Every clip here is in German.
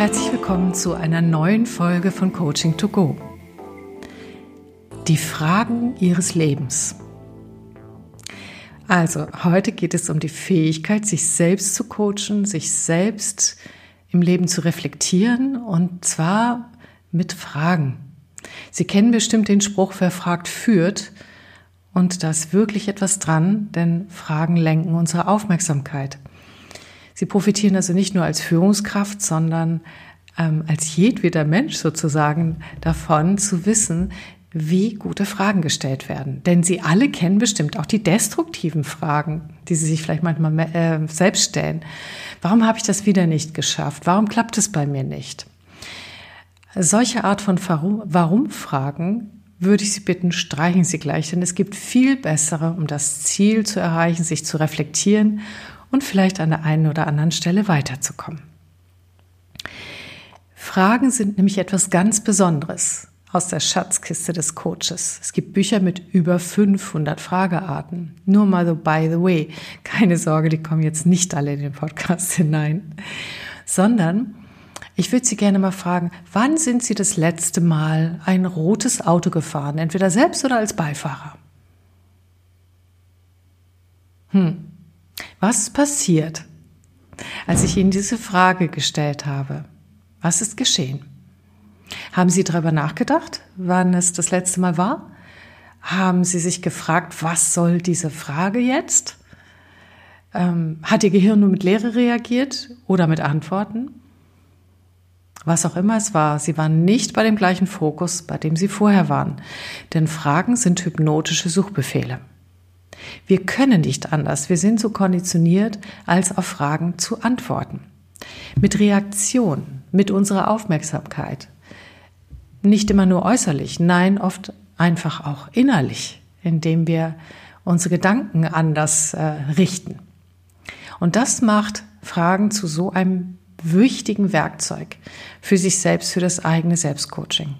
Herzlich willkommen zu einer neuen Folge von Coaching to Go. Die Fragen Ihres Lebens. Also, heute geht es um die Fähigkeit, sich selbst zu coachen, sich selbst im Leben zu reflektieren und zwar mit Fragen. Sie kennen bestimmt den Spruch, wer fragt, führt. Und da ist wirklich etwas dran, denn Fragen lenken unsere Aufmerksamkeit. Sie profitieren also nicht nur als Führungskraft, sondern ähm, als jedweder Mensch sozusagen davon zu wissen, wie gute Fragen gestellt werden. Denn Sie alle kennen bestimmt auch die destruktiven Fragen, die Sie sich vielleicht manchmal äh, selbst stellen. Warum habe ich das wieder nicht geschafft? Warum klappt es bei mir nicht? Solche Art von Warum-Fragen würde ich Sie bitten, streichen Sie gleich, denn es gibt viel bessere, um das Ziel zu erreichen, sich zu reflektieren und vielleicht an der einen oder anderen Stelle weiterzukommen. Fragen sind nämlich etwas ganz Besonderes aus der Schatzkiste des Coaches. Es gibt Bücher mit über 500 Fragearten. Nur mal so by the way. Keine Sorge, die kommen jetzt nicht alle in den Podcast hinein. Sondern ich würde Sie gerne mal fragen, wann sind Sie das letzte Mal ein rotes Auto gefahren? Entweder selbst oder als Beifahrer? Hm. Was passiert, als ich Ihnen diese Frage gestellt habe? Was ist geschehen? Haben Sie darüber nachgedacht, wann es das letzte Mal war? Haben Sie sich gefragt, was soll diese Frage jetzt? Ähm, hat Ihr Gehirn nur mit Leere reagiert oder mit Antworten? Was auch immer es war, Sie waren nicht bei dem gleichen Fokus, bei dem Sie vorher waren. Denn Fragen sind hypnotische Suchbefehle. Wir können nicht anders. Wir sind so konditioniert, als auf Fragen zu antworten. Mit Reaktion, mit unserer Aufmerksamkeit, nicht immer nur äußerlich, nein, oft einfach auch innerlich, indem wir unsere Gedanken anders äh, richten. Und das macht Fragen zu so einem wichtigen Werkzeug für sich selbst, für das eigene Selbstcoaching.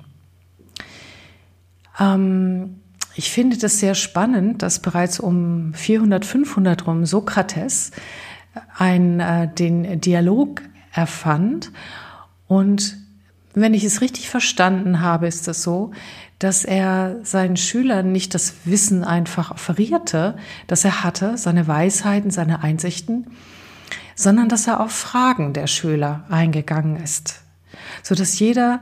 Ähm, ich finde das sehr spannend, dass bereits um 400, 500 rum Sokrates ein, äh, den Dialog erfand. Und wenn ich es richtig verstanden habe, ist es so, dass er seinen Schülern nicht das Wissen einfach offerierte, das er hatte, seine Weisheiten, seine Einsichten, sondern dass er auf Fragen der Schüler eingegangen ist, so dass jeder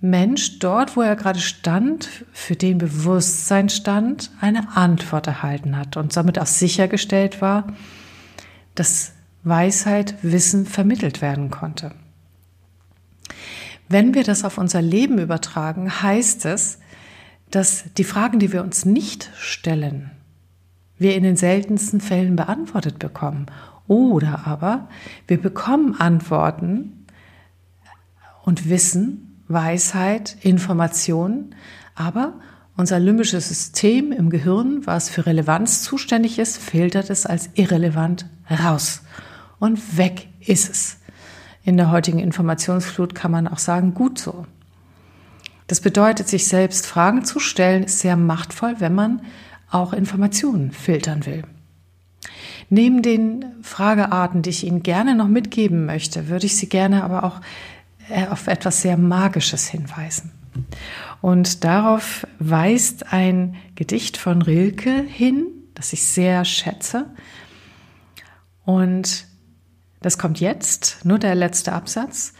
Mensch dort, wo er gerade stand, für den Bewusstsein stand, eine Antwort erhalten hat und somit auch sichergestellt war, dass Weisheit, Wissen vermittelt werden konnte. Wenn wir das auf unser Leben übertragen, heißt es, dass die Fragen, die wir uns nicht stellen, wir in den seltensten Fällen beantwortet bekommen. Oder aber wir bekommen Antworten und Wissen, Weisheit, Informationen, aber unser limbisches System im Gehirn, was für Relevanz zuständig ist, filtert es als irrelevant raus. Und weg ist es in der heutigen Informationsflut kann man auch sagen, gut so. Das bedeutet, sich selbst Fragen zu stellen, ist sehr machtvoll, wenn man auch Informationen filtern will. Neben den Fragearten, die ich Ihnen gerne noch mitgeben möchte, würde ich Sie gerne aber auch auf etwas sehr Magisches hinweisen. Und darauf weist ein Gedicht von Rilke hin, das ich sehr schätze. Und das kommt jetzt, nur der letzte Absatz.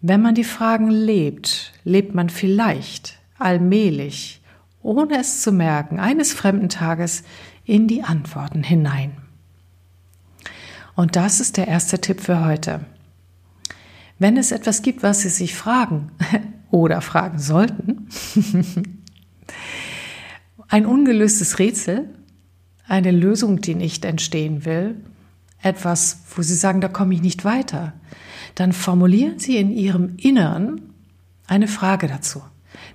Wenn man die Fragen lebt, lebt man vielleicht, allmählich, ohne es zu merken, eines fremden Tages in die Antworten hinein. Und das ist der erste Tipp für heute. Wenn es etwas gibt, was Sie sich fragen oder fragen sollten, ein ungelöstes Rätsel, eine Lösung, die nicht entstehen will, etwas, wo Sie sagen, da komme ich nicht weiter, dann formulieren Sie in Ihrem Innern eine Frage dazu.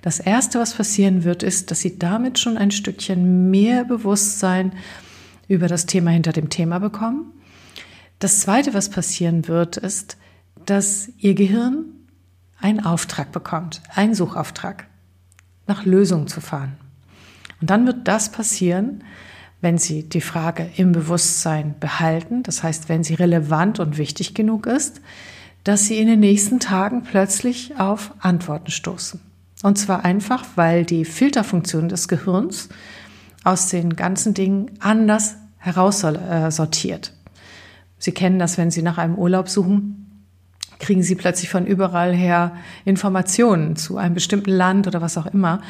Das Erste, was passieren wird, ist, dass Sie damit schon ein Stückchen mehr Bewusstsein über das Thema hinter dem Thema bekommen. Das Zweite, was passieren wird, ist, dass Ihr Gehirn einen Auftrag bekommt, einen Suchauftrag, nach Lösungen zu fahren. Und dann wird das passieren, wenn Sie die Frage im Bewusstsein behalten, das heißt, wenn sie relevant und wichtig genug ist, dass Sie in den nächsten Tagen plötzlich auf Antworten stoßen. Und zwar einfach, weil die Filterfunktion des Gehirns aus den ganzen Dingen anders heraussortiert. Sie kennen das, wenn Sie nach einem Urlaub suchen, kriegen Sie plötzlich von überall her Informationen zu einem bestimmten Land oder was auch immer.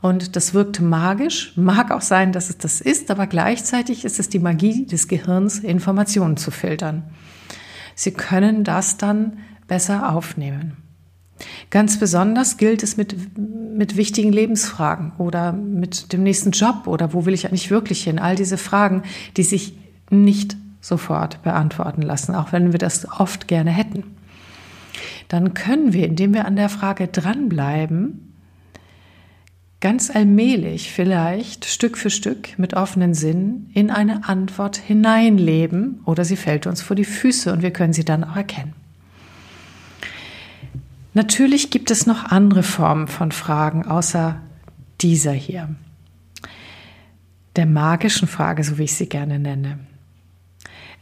Und das wirkt magisch, mag auch sein, dass es das ist, aber gleichzeitig ist es die Magie des Gehirns, Informationen zu filtern. Sie können das dann besser aufnehmen. Ganz besonders gilt es mit, mit wichtigen Lebensfragen oder mit dem nächsten Job oder wo will ich eigentlich wirklich hin? All diese Fragen, die sich nicht sofort beantworten lassen, auch wenn wir das oft gerne hätten. Dann können wir, indem wir an der Frage dranbleiben, ganz allmählich vielleicht Stück für Stück mit offenen Sinnen in eine Antwort hineinleben oder sie fällt uns vor die Füße und wir können sie dann auch erkennen. Natürlich gibt es noch andere Formen von Fragen außer dieser hier. Der magischen Frage, so wie ich sie gerne nenne.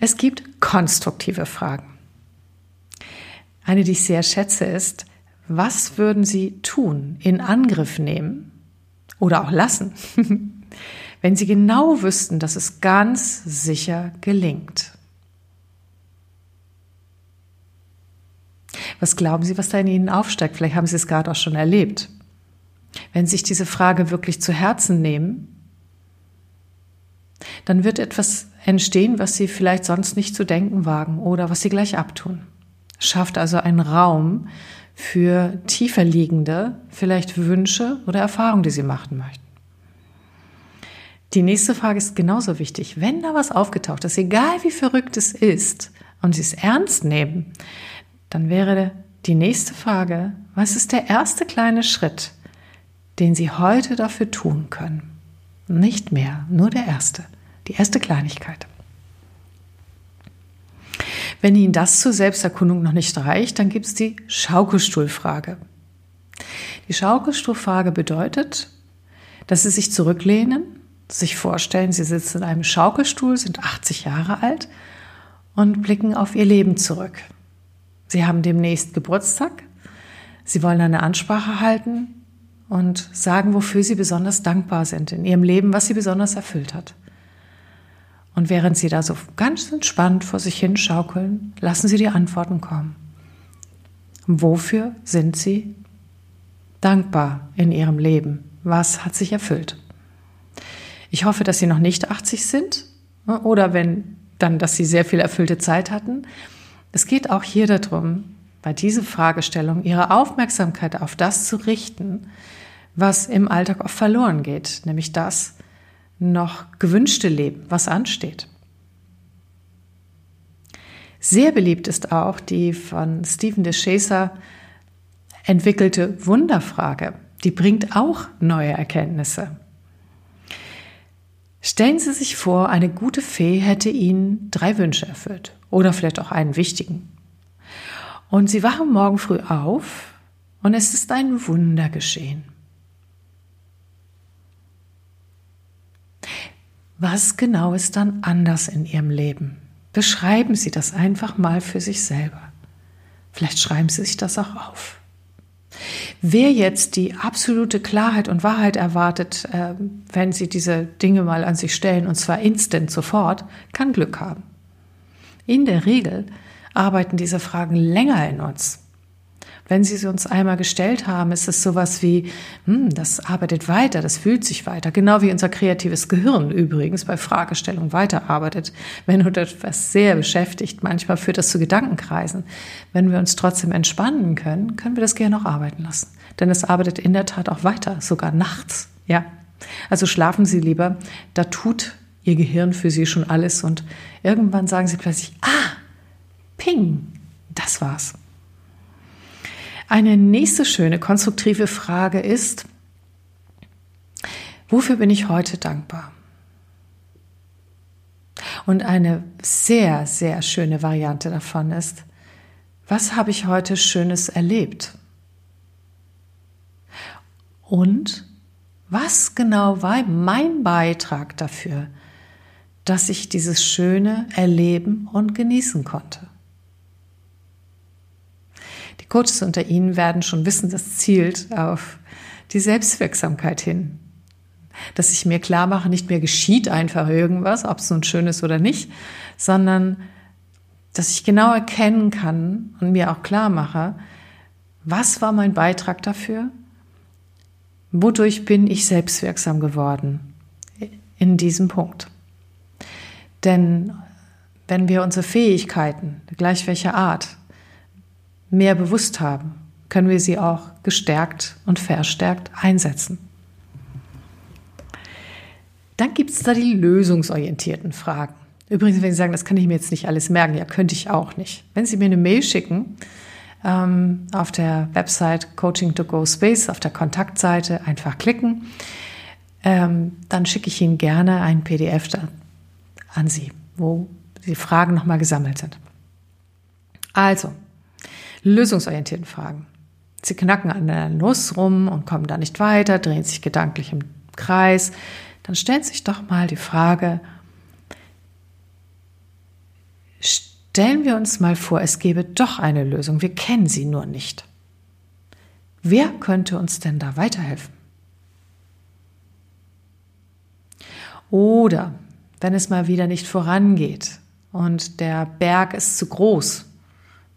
Es gibt konstruktive Fragen. Eine, die ich sehr schätze, ist, was würden Sie tun, in Angriff nehmen oder auch lassen, wenn Sie genau wüssten, dass es ganz sicher gelingt? Was glauben Sie, was da in Ihnen aufsteigt? Vielleicht haben Sie es gerade auch schon erlebt. Wenn Sie sich diese Frage wirklich zu Herzen nehmen, dann wird etwas entstehen, was Sie vielleicht sonst nicht zu denken wagen oder was Sie gleich abtun. Schafft also einen Raum für tiefer liegende, vielleicht Wünsche oder Erfahrungen, die Sie machen möchten. Die nächste Frage ist genauso wichtig. Wenn da was aufgetaucht ist, egal wie verrückt es ist, und Sie es ernst nehmen, dann wäre die nächste Frage, was ist der erste kleine Schritt, den Sie heute dafür tun können? Nicht mehr, nur der erste, die erste Kleinigkeit. Wenn Ihnen das zur Selbsterkundung noch nicht reicht, dann gibt es die Schaukelstuhlfrage. Die Schaukelstuhlfrage bedeutet, dass Sie sich zurücklehnen, sich vorstellen, Sie sitzen in einem Schaukelstuhl, sind 80 Jahre alt und blicken auf Ihr Leben zurück. Sie haben demnächst Geburtstag. Sie wollen eine Ansprache halten und sagen, wofür Sie besonders dankbar sind in Ihrem Leben, was Sie besonders erfüllt hat. Und während Sie da so ganz entspannt vor sich hin schaukeln, lassen Sie die Antworten kommen. Wofür sind Sie dankbar in Ihrem Leben? Was hat sich erfüllt? Ich hoffe, dass Sie noch nicht 80 sind oder wenn dann, dass Sie sehr viel erfüllte Zeit hatten es geht auch hier darum, bei dieser Fragestellung Ihre Aufmerksamkeit auf das zu richten, was im Alltag oft verloren geht, nämlich das noch gewünschte Leben, was ansteht. Sehr beliebt ist auch die von Stephen de Chaser entwickelte Wunderfrage. Die bringt auch neue Erkenntnisse. Stellen Sie sich vor, eine gute Fee hätte Ihnen drei Wünsche erfüllt oder vielleicht auch einen wichtigen. Und Sie wachen morgen früh auf und es ist ein Wunder geschehen. Was genau ist dann anders in Ihrem Leben? Beschreiben Sie das einfach mal für sich selber. Vielleicht schreiben Sie sich das auch auf. Wer jetzt die absolute Klarheit und Wahrheit erwartet, äh, wenn Sie diese Dinge mal an sich stellen, und zwar instant sofort, kann Glück haben. In der Regel arbeiten diese Fragen länger in uns. Wenn Sie sie uns einmal gestellt haben, ist es sowas wie, hm, das arbeitet weiter, das fühlt sich weiter. Genau wie unser kreatives Gehirn übrigens bei Fragestellung weiterarbeitet. Wenn uns etwas sehr beschäftigt, manchmal führt das zu Gedankenkreisen. Wenn wir uns trotzdem entspannen können, können wir das gerne auch arbeiten lassen. Denn es arbeitet in der Tat auch weiter, sogar nachts. Ja. Also schlafen Sie lieber, da tut Ihr Gehirn für Sie schon alles und irgendwann sagen Sie plötzlich, ah, ping, das war's. Eine nächste schöne konstruktive Frage ist, wofür bin ich heute dankbar? Und eine sehr, sehr schöne Variante davon ist, was habe ich heute Schönes erlebt? Und was genau war mein Beitrag dafür, dass ich dieses Schöne erleben und genießen konnte? Coaches unter Ihnen werden schon wissen, das zielt auf die Selbstwirksamkeit hin. Dass ich mir klar mache, nicht mehr geschieht einfach irgendwas, ob es nun schön ist oder nicht, sondern dass ich genau erkennen kann und mir auch klar mache, was war mein Beitrag dafür? Wodurch bin ich selbstwirksam geworden in diesem Punkt? Denn wenn wir unsere Fähigkeiten, gleich welcher Art, mehr bewusst haben, können wir sie auch gestärkt und verstärkt einsetzen. Dann gibt es da die lösungsorientierten Fragen. Übrigens, wenn Sie sagen, das kann ich mir jetzt nicht alles merken, ja, könnte ich auch nicht. Wenn Sie mir eine Mail schicken, ähm, auf der Website Coaching to Go Space, auf der Kontaktseite einfach klicken, ähm, dann schicke ich Ihnen gerne ein PDF an Sie, wo die Fragen nochmal gesammelt sind. Also, lösungsorientierten Fragen. Sie knacken an der Nuss rum und kommen da nicht weiter, drehen sich gedanklich im Kreis. Dann stellt sich doch mal die Frage, stellen wir uns mal vor, es gäbe doch eine Lösung, wir kennen sie nur nicht. Wer könnte uns denn da weiterhelfen? Oder wenn es mal wieder nicht vorangeht und der Berg ist zu groß,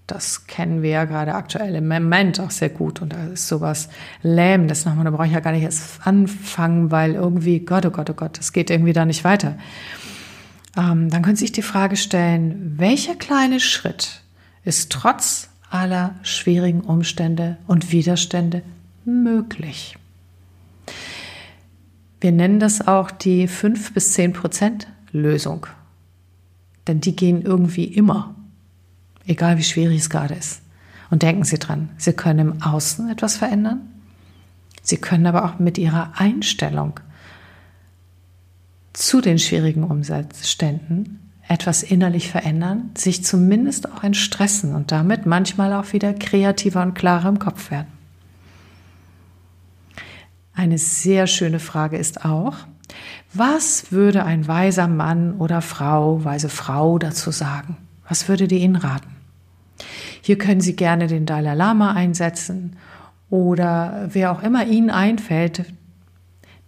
das kennen wir ja gerade aktuell im Moment auch sehr gut. Und da ist sowas lähmendes nochmal. Da brauche ich ja gar nicht erst anfangen, weil irgendwie, Gott, oh Gott, oh Gott, das geht irgendwie da nicht weiter. Ähm, dann können Sie sich die Frage stellen, welcher kleine Schritt ist trotz aller schwierigen Umstände und Widerstände möglich? Wir nennen das auch die 5 bis 10 Prozent Lösung. Denn die gehen irgendwie immer egal wie schwierig es gerade ist. Und denken Sie dran, Sie können im Außen etwas verändern. Sie können aber auch mit Ihrer Einstellung zu den schwierigen Umständen etwas innerlich verändern, sich zumindest auch entstressen und damit manchmal auch wieder kreativer und klarer im Kopf werden. Eine sehr schöne Frage ist auch, was würde ein weiser Mann oder Frau, weise Frau dazu sagen? Was würde die Ihnen raten? Hier können Sie gerne den Dalai Lama einsetzen oder wer auch immer Ihnen einfällt,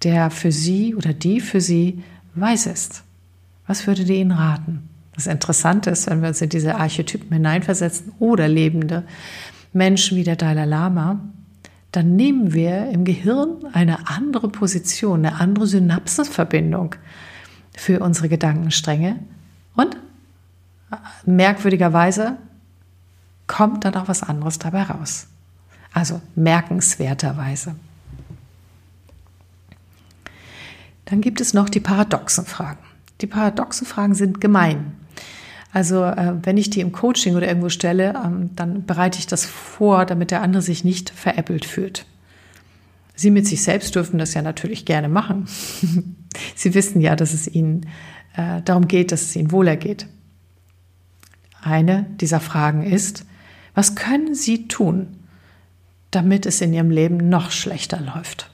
der für Sie oder die für Sie weiß ist. Was würde die Ihnen raten? Das Interessante ist, wenn wir uns in diese Archetypen hineinversetzen oder lebende Menschen wie der Dalai Lama, dann nehmen wir im Gehirn eine andere Position, eine andere Synapsenverbindung für unsere Gedankenstränge und merkwürdigerweise kommt dann auch was anderes dabei raus. Also merkenswerterweise. Dann gibt es noch die paradoxen Fragen. Die paradoxen Fragen sind gemein. Also äh, wenn ich die im Coaching oder irgendwo stelle, ähm, dann bereite ich das vor, damit der andere sich nicht veräppelt fühlt. Sie mit sich selbst dürfen das ja natürlich gerne machen. Sie wissen ja, dass es Ihnen äh, darum geht, dass es Ihnen wohler geht. Eine dieser Fragen ist, was können Sie tun, damit es in Ihrem Leben noch schlechter läuft?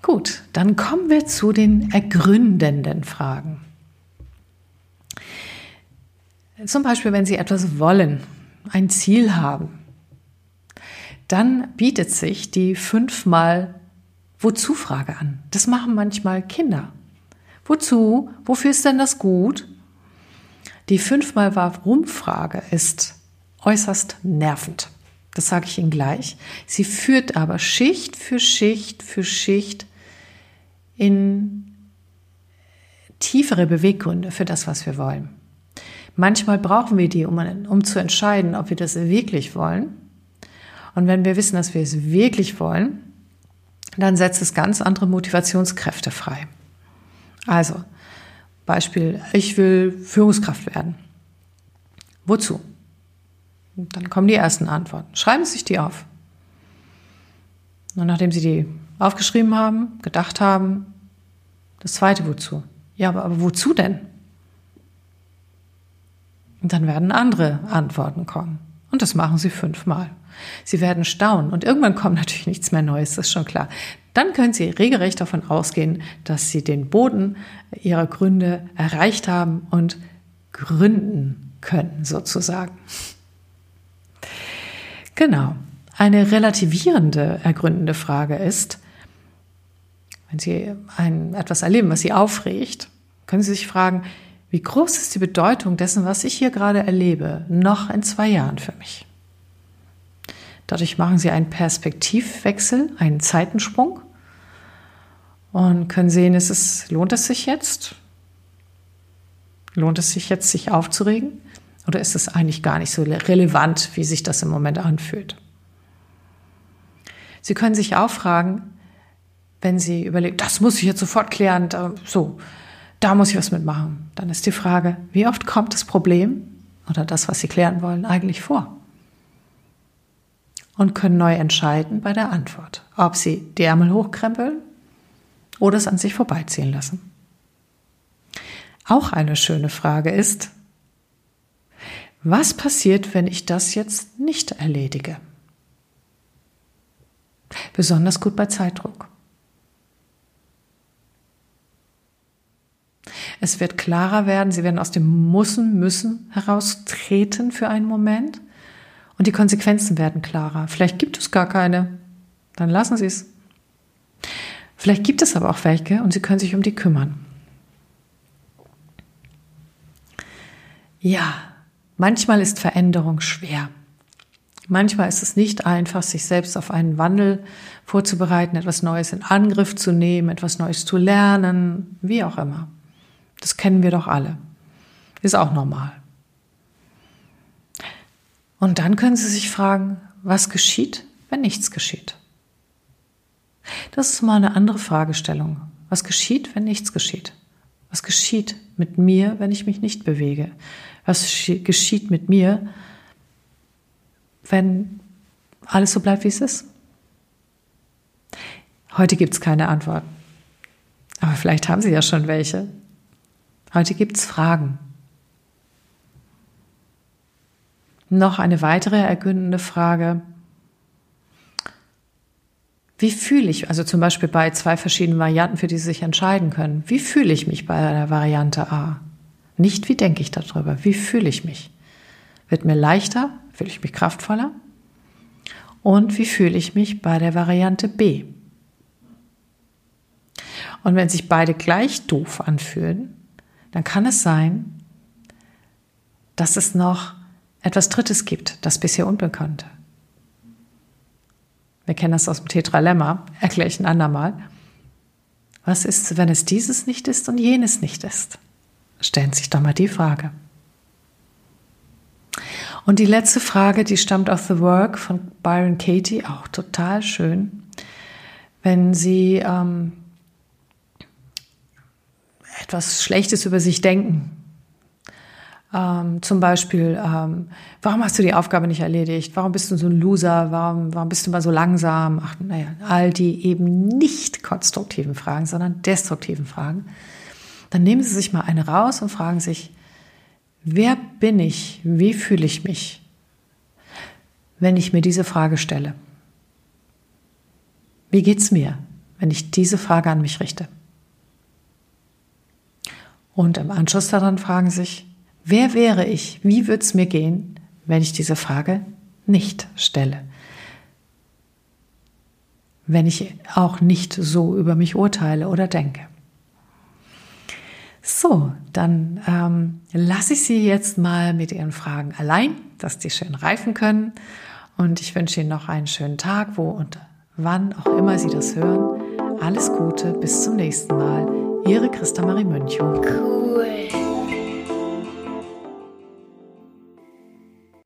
Gut, dann kommen wir zu den ergründenden Fragen. Zum Beispiel, wenn Sie etwas wollen, ein Ziel haben, dann bietet sich die fünfmal Wozu-Frage an. Das machen manchmal Kinder. Wozu? Wofür ist denn das gut? Die fünfmal Warum-Frage ist äußerst nervend. Das sage ich Ihnen gleich. Sie führt aber Schicht für Schicht für Schicht in tiefere Beweggründe für das, was wir wollen. Manchmal brauchen wir die, um, um zu entscheiden, ob wir das wirklich wollen. Und wenn wir wissen, dass wir es wirklich wollen, dann setzt es ganz andere Motivationskräfte frei. Also, Beispiel, ich will Führungskraft werden. Wozu? Und dann kommen die ersten Antworten. Schreiben Sie sich die auf. Und nachdem Sie die aufgeschrieben haben, gedacht haben, das zweite wozu? Ja, aber, aber wozu denn? Und dann werden andere Antworten kommen. Und das machen Sie fünfmal. Sie werden staunen. Und irgendwann kommt natürlich nichts mehr Neues, das ist schon klar. Dann können Sie regelrecht davon ausgehen, dass Sie den Boden Ihrer Gründe erreicht haben und gründen können, sozusagen. Genau. Eine relativierende, ergründende Frage ist, wenn Sie ein, etwas erleben, was Sie aufregt, können Sie sich fragen, wie groß ist die Bedeutung dessen, was ich hier gerade erlebe, noch in zwei Jahren für mich? Dadurch machen Sie einen Perspektivwechsel, einen Zeitensprung und können sehen, ist es, lohnt es sich jetzt? Lohnt es sich jetzt, sich aufzuregen? Oder ist es eigentlich gar nicht so relevant, wie sich das im Moment anfühlt? Sie können sich auch fragen, wenn Sie überlegen, das muss ich jetzt sofort klären, da, so, da muss ich was mitmachen. Dann ist die Frage, wie oft kommt das Problem oder das, was Sie klären wollen, eigentlich vor? Und können neu entscheiden bei der Antwort, ob Sie die Ärmel hochkrempeln oder es an sich vorbeiziehen lassen. Auch eine schöne Frage ist, was passiert, wenn ich das jetzt nicht erledige? Besonders gut bei Zeitdruck. Es wird klarer werden, sie werden aus dem Mussen, Müssen heraustreten für einen Moment und die Konsequenzen werden klarer. Vielleicht gibt es gar keine, dann lassen Sie es. Vielleicht gibt es aber auch welche und Sie können sich um die kümmern. Ja, manchmal ist Veränderung schwer. Manchmal ist es nicht einfach, sich selbst auf einen Wandel vorzubereiten, etwas Neues in Angriff zu nehmen, etwas Neues zu lernen, wie auch immer. Das kennen wir doch alle. Ist auch normal. Und dann können Sie sich fragen, was geschieht, wenn nichts geschieht? Das ist mal eine andere Fragestellung. Was geschieht, wenn nichts geschieht? Was geschieht mit mir, wenn ich mich nicht bewege? Was geschieht mit mir, wenn alles so bleibt, wie es ist? Heute gibt es keine Antworten. Aber vielleicht haben Sie ja schon welche. Heute gibt es Fragen. Noch eine weitere ergründende Frage. Wie fühle ich, also zum Beispiel bei zwei verschiedenen Varianten, für die Sie sich entscheiden können, wie fühle ich mich bei der Variante A? Nicht, wie denke ich darüber, wie fühle ich mich? Wird mir leichter? Fühle ich mich kraftvoller? Und wie fühle ich mich bei der Variante B? Und wenn sich beide gleich doof anfühlen, dann kann es sein, dass es noch etwas Drittes gibt, das bisher Unbekannte. Wir kennen das aus dem Tetralemma, erkläre ich ein andermal. Was ist, wenn es dieses nicht ist und jenes nicht ist? Stellen Sie sich doch mal die Frage. Und die letzte Frage, die stammt aus The Work von Byron Katie, auch total schön. Wenn Sie ähm, etwas Schlechtes über sich denken. Ähm, zum Beispiel, ähm, warum hast du die Aufgabe nicht erledigt? Warum bist du so ein Loser? Warum, warum bist du mal so langsam? Ach, naja, all die eben nicht konstruktiven Fragen, sondern destruktiven Fragen. Dann nehmen Sie sich mal eine raus und fragen sich, wer bin ich? Wie fühle ich mich, wenn ich mir diese Frage stelle? Wie geht's mir, wenn ich diese Frage an mich richte? Und im Anschluss daran fragen sich, wer wäre ich? Wie würde es mir gehen, wenn ich diese Frage nicht stelle? Wenn ich auch nicht so über mich urteile oder denke. So, dann ähm, lasse ich Sie jetzt mal mit Ihren Fragen allein, dass die schön reifen können. Und ich wünsche Ihnen noch einen schönen Tag, wo und wann auch immer Sie das hören. Alles Gute, bis zum nächsten Mal. Ihre Christa Marie. Cool.